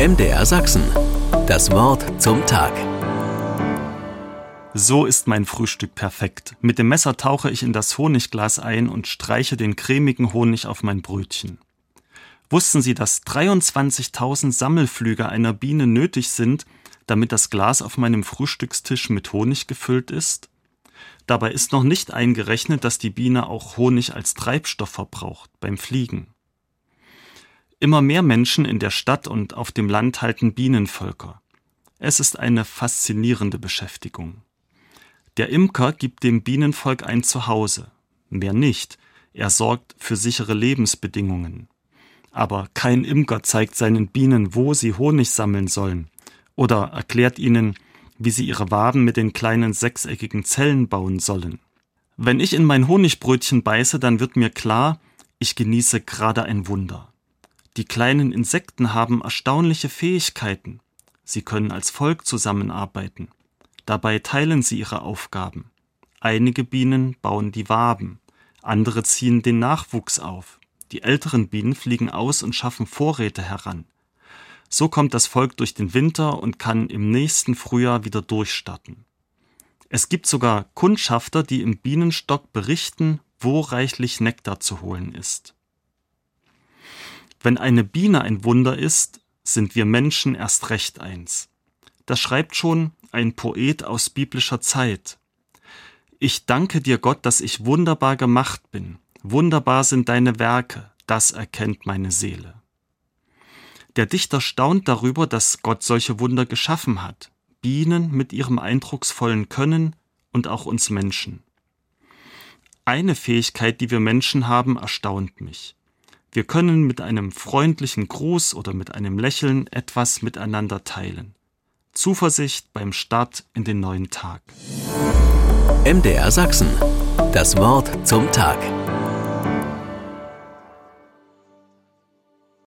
MDR Sachsen. Das Wort zum Tag. So ist mein Frühstück perfekt. Mit dem Messer tauche ich in das Honigglas ein und streiche den cremigen Honig auf mein Brötchen. Wussten Sie, dass 23.000 Sammelflüge einer Biene nötig sind, damit das Glas auf meinem Frühstückstisch mit Honig gefüllt ist? Dabei ist noch nicht eingerechnet, dass die Biene auch Honig als Treibstoff verbraucht beim Fliegen. Immer mehr Menschen in der Stadt und auf dem Land halten Bienenvölker. Es ist eine faszinierende Beschäftigung. Der Imker gibt dem Bienenvolk ein Zuhause. Mehr nicht. Er sorgt für sichere Lebensbedingungen. Aber kein Imker zeigt seinen Bienen, wo sie Honig sammeln sollen oder erklärt ihnen, wie sie ihre Waben mit den kleinen sechseckigen Zellen bauen sollen. Wenn ich in mein Honigbrötchen beiße, dann wird mir klar, ich genieße gerade ein Wunder. Die kleinen Insekten haben erstaunliche Fähigkeiten. Sie können als Volk zusammenarbeiten. Dabei teilen sie ihre Aufgaben. Einige Bienen bauen die Waben, andere ziehen den Nachwuchs auf. Die älteren Bienen fliegen aus und schaffen Vorräte heran. So kommt das Volk durch den Winter und kann im nächsten Frühjahr wieder durchstarten. Es gibt sogar Kundschafter, die im Bienenstock berichten, wo reichlich Nektar zu holen ist. Wenn eine Biene ein Wunder ist, sind wir Menschen erst recht eins. Das schreibt schon ein Poet aus biblischer Zeit. Ich danke dir, Gott, dass ich wunderbar gemacht bin. Wunderbar sind deine Werke, das erkennt meine Seele. Der Dichter staunt darüber, dass Gott solche Wunder geschaffen hat. Bienen mit ihrem eindrucksvollen Können und auch uns Menschen. Eine Fähigkeit, die wir Menschen haben, erstaunt mich. Wir können mit einem freundlichen Gruß oder mit einem Lächeln etwas miteinander teilen. Zuversicht beim Start in den neuen Tag. MDR Sachsen. Das Wort zum Tag.